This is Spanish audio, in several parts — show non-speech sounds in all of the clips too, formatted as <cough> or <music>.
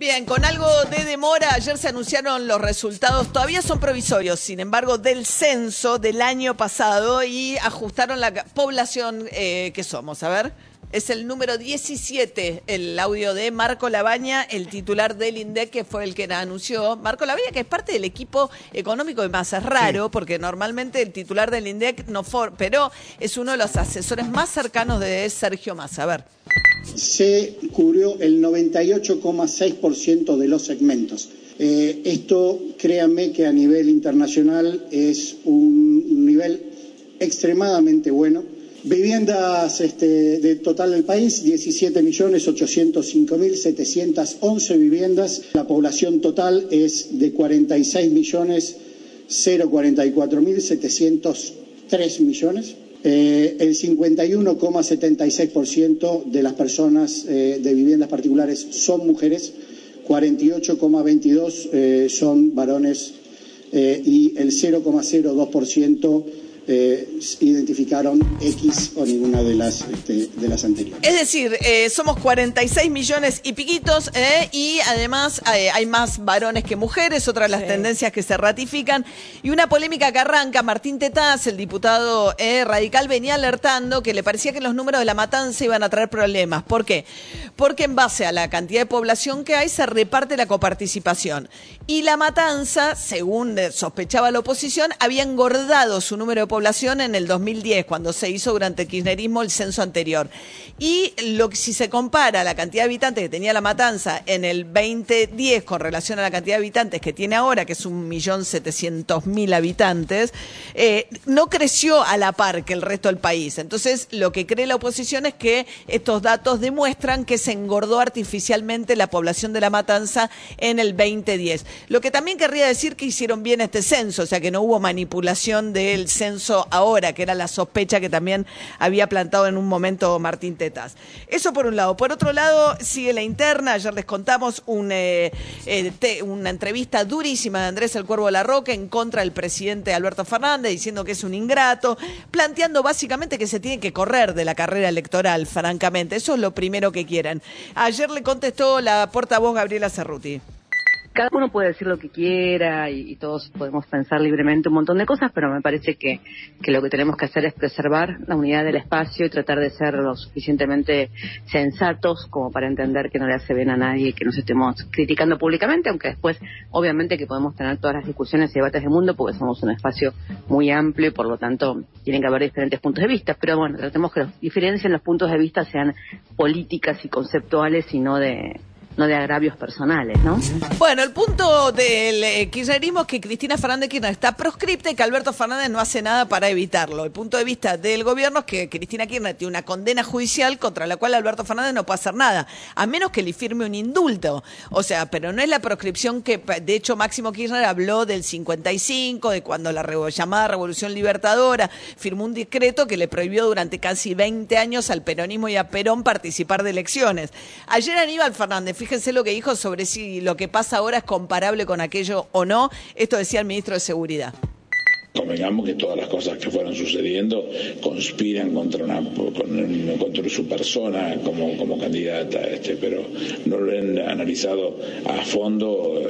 Bien, con algo de demora, ayer se anunciaron los resultados, todavía son provisorios, sin embargo, del censo del año pasado y ajustaron la población eh, que somos. A ver, es el número 17, el audio de Marco Labaña, el titular del INDEC, que fue el que la anunció. Marco Labaña, que es parte del equipo económico de Massa, es raro, porque normalmente el titular del INDEC no fue, pero es uno de los asesores más cercanos de Sergio Massa. A ver se cubrió el 98,6% de los segmentos. Eh, esto, créanme que a nivel internacional es un nivel extremadamente bueno. Viviendas este, de total del país, 17.805.711 viviendas. La población total es de 46.044.703 millones. Eh, el 51,76% de las personas eh, de viviendas particulares son mujeres, 48,22% eh, son varones y el 0,02% eh, identificaron X o ninguna de las, este, de las anteriores. Es decir, eh, somos 46 millones y piquitos eh, y además hay más varones que mujeres, otras las tendencias que se ratifican. Y una polémica que arranca, Martín Tetaz, el diputado radical, venía alertando que le parecía que los números de la matanza iban a traer problemas. ¿Por qué? Porque en base a la cantidad de población que hay se reparte la coparticipación. Y la matanza, según sospechaba la oposición, había engordado su número de población en el 2010, cuando se hizo durante el kirchnerismo el censo anterior. Y lo que si se compara la cantidad de habitantes que tenía La Matanza en el 2010 con relación a la cantidad de habitantes que tiene ahora, que es un millón setecientos mil habitantes, eh, no creció a la par que el resto del país. Entonces, lo que cree la oposición es que estos datos demuestran que se engordó artificialmente la población de La Matanza en el 2010. Lo que también querría decir que hicieron bien este censo, o sea, que no hubo manipulación del censo ahora, que era la sospecha que también había plantado en un momento Martín Tetas. Eso por un lado. Por otro lado, sigue la interna. Ayer les contamos eh, eh, una entrevista durísima de Andrés El Cuervo de la Roca en contra del presidente Alberto Fernández, diciendo que es un ingrato, planteando básicamente que se tiene que correr de la carrera electoral, francamente. Eso es lo primero que quieren. Ayer le contestó la portavoz Gabriela Cerruti cada uno puede decir lo que quiera y, todos podemos pensar libremente un montón de cosas, pero me parece que, que, lo que tenemos que hacer es preservar la unidad del espacio y tratar de ser lo suficientemente sensatos como para entender que no le hace bien a nadie que nos estemos criticando públicamente, aunque después obviamente que podemos tener todas las discusiones y debates del mundo porque somos un espacio muy amplio y por lo tanto tienen que haber diferentes puntos de vista, pero bueno, tratemos que las diferencias en los puntos de vista sean políticas y conceptuales y no de de agravios personales, ¿no? Bueno, el punto del eh, kirchnerismo es que Cristina Fernández Kirchner está proscripta y que Alberto Fernández no hace nada para evitarlo. El punto de vista del gobierno es que Cristina Kirchner tiene una condena judicial contra la cual Alberto Fernández no puede hacer nada, a menos que le firme un indulto. O sea, pero no es la proscripción que, de hecho, Máximo Kirchner habló del 55, de cuando la llamada Revolución Libertadora firmó un decreto que le prohibió durante casi 20 años al peronismo y a Perón participar de elecciones. Ayer Aníbal Fernández, fíjense lo que dijo sobre si lo que pasa ahora es comparable con aquello o no. Esto decía el ministro de Seguridad. Convengamos que todas las cosas que fueron sucediendo conspiran contra, una, contra su persona como, como candidata, este, pero no lo han analizado a fondo.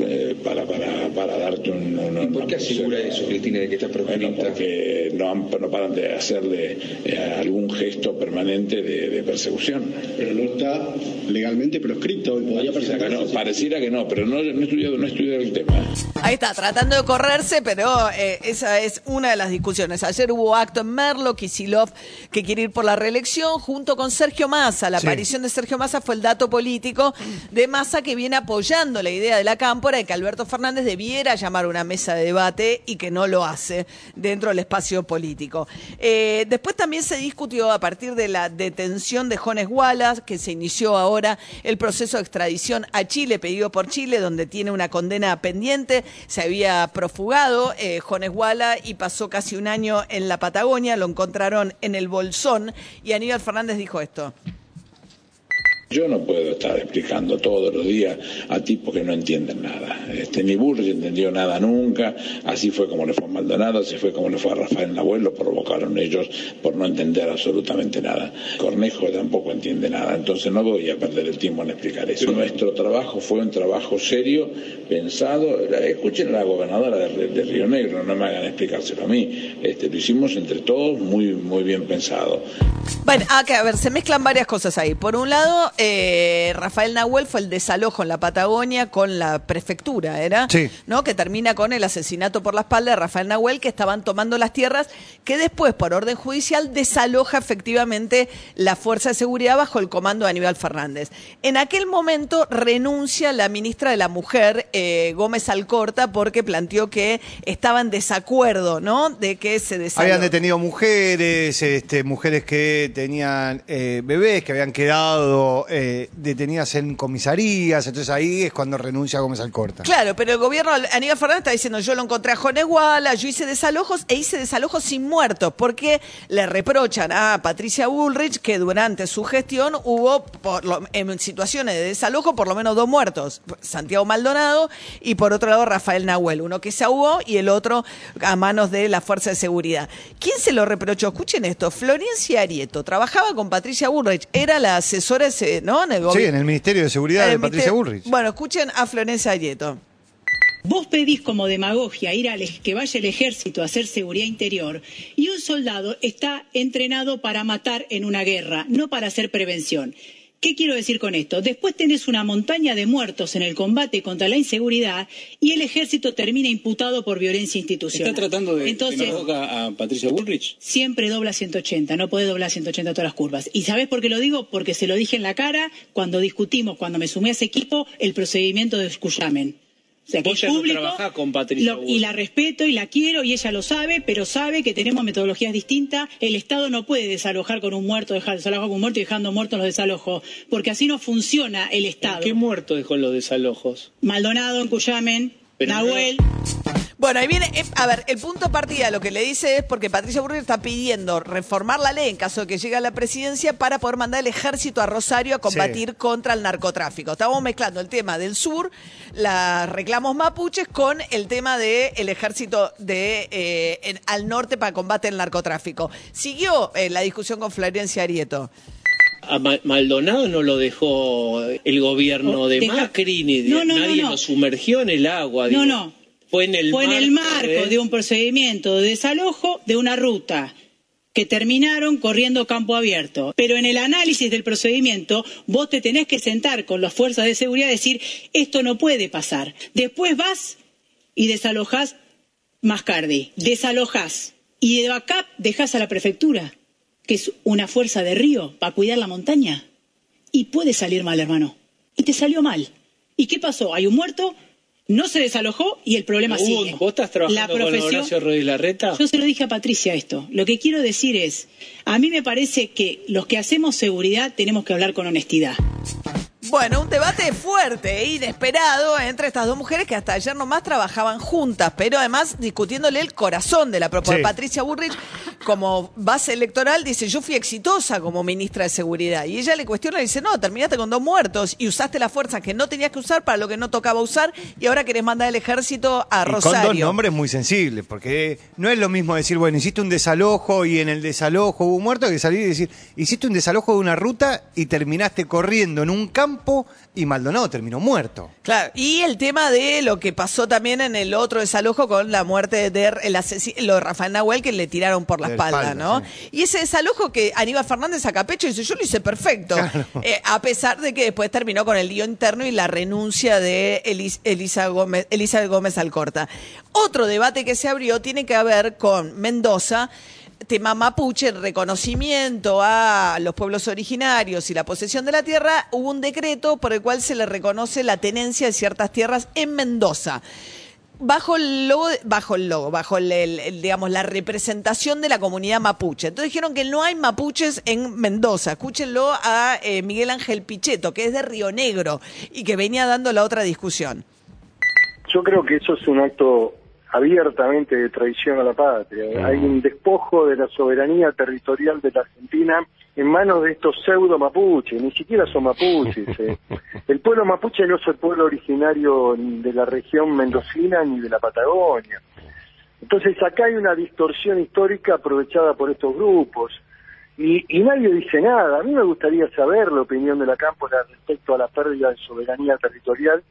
Eh, para, para, para, darte un... ¿Y por qué asegura eso, Cristina, de que proscripta? Bueno, porque no, no, paran de hacerle eh, algún gesto permanente de, persecución. Pero no está legalmente proscrito. Podría pareciera, que no, pareciera que no, pero no, no, he estudiado, no he estudiado el tema. Ahí está, tratando de correrse, pero eh, esa es una de las discusiones. Ayer hubo acto en Merlo, Kisilov, que quiere ir por la reelección, junto con Sergio Massa. La aparición de Sergio Massa fue el dato político de Massa que viene apoyando la idea de la Campo de que Alberto Fernández debiera llamar una mesa de debate y que no lo hace dentro del espacio político. Eh, después también se discutió a partir de la detención de Jones Wallace, que se inició ahora el proceso de extradición a Chile, pedido por Chile, donde tiene una condena pendiente. Se había profugado eh, Jones Wallace y pasó casi un año en la Patagonia, lo encontraron en el Bolsón y Aníbal Fernández dijo esto. Yo no puedo estar explicando todos los días a tipos que no entienden nada. Este, ni Bullrich entendió nada nunca, así fue como le fue a Maldonado, así fue como le fue a Rafael Nahuel, lo provocaron ellos por no entender absolutamente nada. Cornejo tampoco entiende nada, entonces no voy a perder el tiempo en explicar eso. Nuestro trabajo fue un trabajo serio, pensado. Escuchen a la gobernadora de, de Río Negro, no me hagan explicárselo a mí. Este, lo hicimos entre todos muy, muy bien pensado. Bueno, ah, que, a ver, se mezclan varias cosas ahí. Por un lado, eh, Rafael Nahuel fue el desalojo en la Patagonia con la prefectura, ¿era? Sí. ¿No? Que termina con el asesinato por la espalda de Rafael Nahuel, que estaban tomando las tierras, que después, por orden judicial, desaloja efectivamente la Fuerza de Seguridad bajo el comando de Aníbal Fernández. En aquel momento renuncia la ministra de la Mujer, eh, Gómez Alcorta, porque planteó que estaba en desacuerdo, ¿no? De que se desalojó. Habían detenido mujeres, este, mujeres que tenían eh, bebés, que habían quedado eh, detenidas en comisarías, entonces ahí es cuando renuncia Gómez Alcorta. Claro, pero el gobierno, Aníbal Fernández está diciendo, yo lo encontré a Jones Guala, yo hice desalojos e hice desalojos sin muertos, porque le reprochan a Patricia Bullrich que durante su gestión hubo, en situaciones de desalojo, por lo menos dos muertos, Santiago Maldonado y por otro lado Rafael Nahuel, uno que se ahogó y el otro a manos de la Fuerza de Seguridad. ¿Quién se lo reprochó? Escuchen esto, Florencia Arieto, trabajaba con Patricia Bullrich, era la asesora, ¿no? En el Sí, en el Ministerio de Seguridad de Patricia Bullrich. Bueno, escuchen a Florencia Arieto. Vos pedís como demagogia ir al que vaya el ejército a hacer seguridad interior y un soldado está entrenado para matar en una guerra, no para hacer prevención. ¿Qué quiero decir con esto? Después tenés una montaña de muertos en el combate contra la inseguridad y el ejército termina imputado por violencia institucional. ¿Está tratando de Entonces, a Patricia Bullrich? siempre dobla 180, no puede doblar 180 todas las curvas. ¿Y sabés por qué lo digo? Porque se lo dije en la cara cuando discutimos, cuando me sumé a ese equipo, el procedimiento de Escuyamen. O sea, que Vos es ya no trabajás con Patricia lo- y la respeto y la quiero y ella lo sabe, pero sabe que tenemos metodologías distintas. El Estado no puede desalojar con un muerto, dejar desalojar con un muerto y dejando muertos los desalojos, porque así no funciona el Estado. ¿Qué muerto dejó los desalojos? Maldonado en Cuyamen, Pero Nahuel. Bueno, ahí viene, eh, a ver, el punto de partida lo que le dice es porque Patricia Burrich está pidiendo reformar la ley en caso de que llegue a la presidencia para poder mandar el ejército a Rosario a combatir contra el narcotráfico. Estamos mezclando el tema del sur, los reclamos mapuches, con el tema del ejército de eh, en- al norte para combate el narcotráfico. Siguió eh, la discusión con Florencia Arieto. A Ma- Maldonado no lo dejó el gobierno Oh, de deja- Macri, ni de, No, no, no, nadie no. lo sumergió en el agua. No, digo. no. Fue en el Fue en el marco marco de un procedimiento de desalojo de una ruta que terminaron corriendo campo abierto. Pero en el análisis del procedimiento, vos te tenés que sentar con las fuerzas de seguridad y decir, esto no puede pasar. Después vas y desalojás Mascardi, desalojás y de backup dejás a la prefectura, que es una fuerza de río para cuidar la montaña. Y puede salir mal, hermano. Y te salió mal. ¿Y qué pasó? Hay un muerto, no se desalojó y el problema Hugo, sigue. ¿Vos estás trabajando la con profesión, Horacio Rodríguez Larreta? yo se lo dije a Patricia esto. Lo que quiero decir es, a mí me parece que los que hacemos seguridad tenemos que hablar con honestidad. Bueno, un debate fuerte e inesperado entre estas dos mujeres que hasta ayer nomás trabajaban juntas, pero además discutiéndole el corazón de la propuesta. Sí. Patricia Burrich, como base electoral, dice, yo fui exitosa como ministra de Seguridad. Y ella le cuestiona y dice, no, terminaste con dos muertos y usaste la fuerza que no tenías que usar para lo que no tocaba usar y ahora querés mandar el ejército a Y Rosario. con dos nombres muy sensibles, porque no es lo mismo decir, bueno, hiciste un desalojo y en el desalojo hubo un muerto, que salir y decir, hiciste un desalojo de una ruta y terminaste corriendo en un campo y Maldonado terminó muerto. Claro, y el tema de lo que pasó también en el otro desalojo con la muerte de el lo de Rafael Nahuel que le tiraron por la espalda, espalda, ¿no? sí. Y ese desalojo que Aníbal Fernández saca pecho y dice, yo lo hice perfecto, Claro. Eh, a pesar de que después terminó con el lío interno y la renuncia de Elis- Elisa Gómez, Elizabeth Gómez Alcorta. Otro debate que se abrió tiene que ver con Mendoza, tema mapuche, el reconocimiento a los pueblos originarios y la posesión de la tierra, hubo un decreto por el cual se le reconoce la tenencia de ciertas tierras en Mendoza. Bajo el logo, bajo el logo, bajo el, digamos, la representación de la comunidad mapuche. Entonces dijeron que no hay mapuches en Mendoza. Escúchenlo a eh, Miguel Ángel Pichetto, que es de Río Negro y que venía dando la otra discusión. Yo creo que eso es un acto abiertamente de traición a la patria. Hay un despojo de la soberanía territorial de la Argentina en manos de estos pseudo mapuches, ni siquiera son mapuches. <laughs> eh. El pueblo mapuche no es el pueblo originario ni de la región mendocina ni de la Patagonia. Entonces acá hay una distorsión histórica aprovechada por estos grupos. Y, y nadie dice nada. A mí me gustaría saber la opinión de la Cámpora respecto a la pérdida de soberanía territorial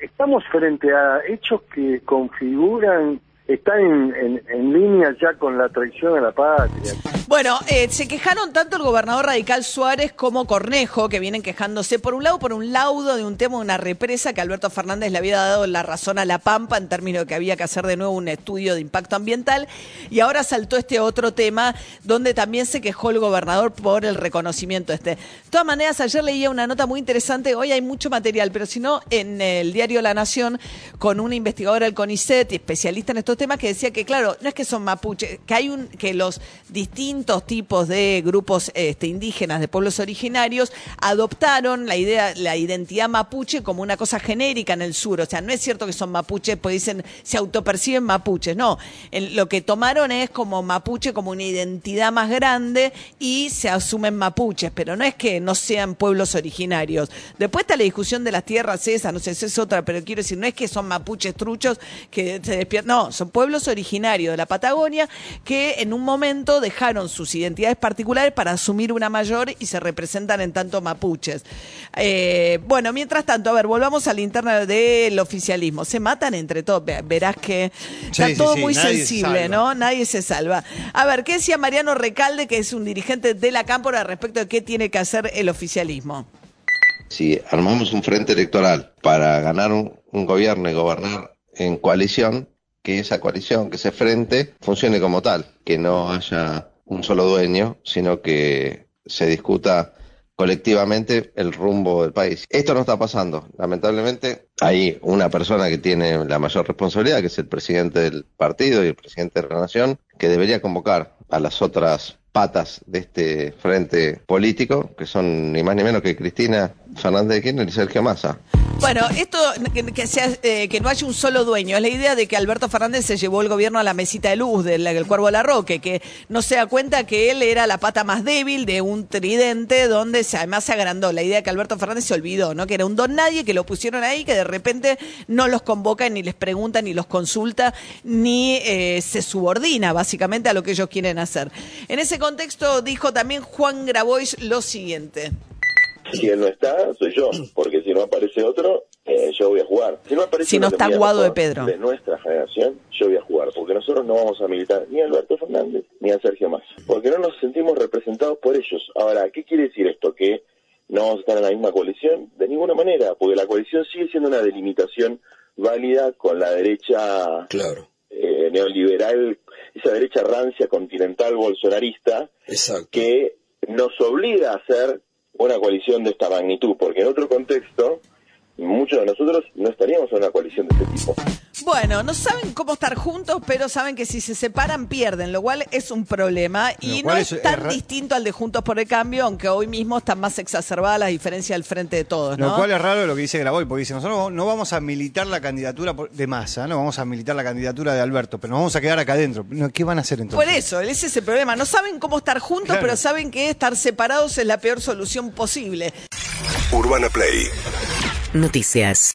estamos frente a hechos que configuran, están en, en- en línea ya con la traición a la patria. Bueno, eh, se quejaron tanto el gobernador radical Suárez como Cornejo, que vienen quejándose por un lado por un laudo de un tema de una represa que Alberto Fernández le había dado la razón a La Pampa en términos de que había que hacer de nuevo un estudio de impacto ambiental. Y ahora saltó este otro tema donde también se quejó el gobernador por el reconocimiento este. De todas maneras, ayer leía una nota muy interesante, hoy hay mucho material, pero si no, en el diario La Nación, con una investigadora del CONICET y especialista en estos temas, que decía que, claro, no es que son mapuches, que hay un, que los distintos tipos de grupos este, indígenas de pueblos originarios adoptaron la idea, la identidad mapuche como una cosa genérica en el sur. O sea, no es cierto que son mapuches, pues dicen, se autoperciben mapuches. No, lo que tomaron es como mapuche como una identidad más grande y se asumen mapuches, pero no es que no sean pueblos originarios. Después está la discusión de las tierras esas, no sé, esa es otra, pero quiero decir, no es que son mapuches truchos que se despiertan, no, son pueblos originarios de la Patagonia que en un momento dejaron sus identidades particulares para asumir una mayor y se representan en tanto mapuches. Eh, bueno, mientras tanto, a ver, volvamos a la interna del oficialismo. Se matan entre todos, Ve- verás que está Sí, todo sí, muy nadie sensible. ¿no? Nadie se salva. A ver, ¿qué decía Mariano Recalde, que es un dirigente de la Cámpora, respecto de qué tiene que hacer el oficialismo? si armamos un frente electoral para ganar un, un gobierno y gobernar en coalición, que esa coalición, que ese frente, funcione como tal, que no haya un solo dueño, sino que se discuta colectivamente el rumbo del país. Esto no está pasando. Lamentablemente hay una persona que tiene la mayor responsabilidad, que es el presidente del partido y el presidente de la nación, que debería convocar a las otras patas de este frente político, que son ni más ni menos que Cristina Fernández de Kirchner y Sergio Massa. Bueno, esto que, sea, eh, que no haya un solo dueño, es la idea de que Alberto Fernández se llevó el gobierno a la mesita de luz del, del Cuervo Larroque, que no se da cuenta que él era la pata más débil de un tridente donde se, además se agrandó. La idea de que Alberto Fernández se olvidó, ¿no? Que era un don nadie, que lo pusieron ahí, que de repente no los convoca, ni les pregunta, ni los consulta, ni eh, se subordina básicamente a lo que ellos quieren hacer. En ese contexto dijo también Juan Grabois lo siguiente. Si él no está, soy yo, porque si no aparece otro, eh, yo voy a jugar. Si no, aparece Si no está Guado de Pedro. De nuestra generación, yo voy a jugar, porque nosotros no vamos a militar ni a Alberto Fernández ni a Sergio Massa, porque no nos sentimos representados por ellos. Ahora, ¿qué quiere decir esto? Que no vamos a estar en la misma coalición de ninguna manera, porque la coalición sigue siendo una delimitación válida con la derecha Claro. eh, neoliberal, esa derecha rancia continental bolsonarista, Exacto. que nos obliga a hacer una coalición de esta magnitud, porque en otro contexto muchos de nosotros no estaríamos en una coalición de este tipo. Bueno, no saben cómo estar juntos, pero saben que si se separan pierden, lo cual es un problema y no es, es- tan es distinto al de Juntos por el Cambio, aunque hoy mismo están más exacerbadas las diferencias al frente de todos, ¿no? Lo cual es raro lo que dice Graboy, porque dice, nosotros no vamos a militar la candidatura de Massa, no vamos a militar la candidatura de Alberto, pero nos vamos a quedar acá adentro. ¿Qué van a hacer entonces? Por eso, ese es el problema. No saben cómo estar juntos, Claro. pero saben que estar separados es la peor solución posible. Urbana Play Noticias.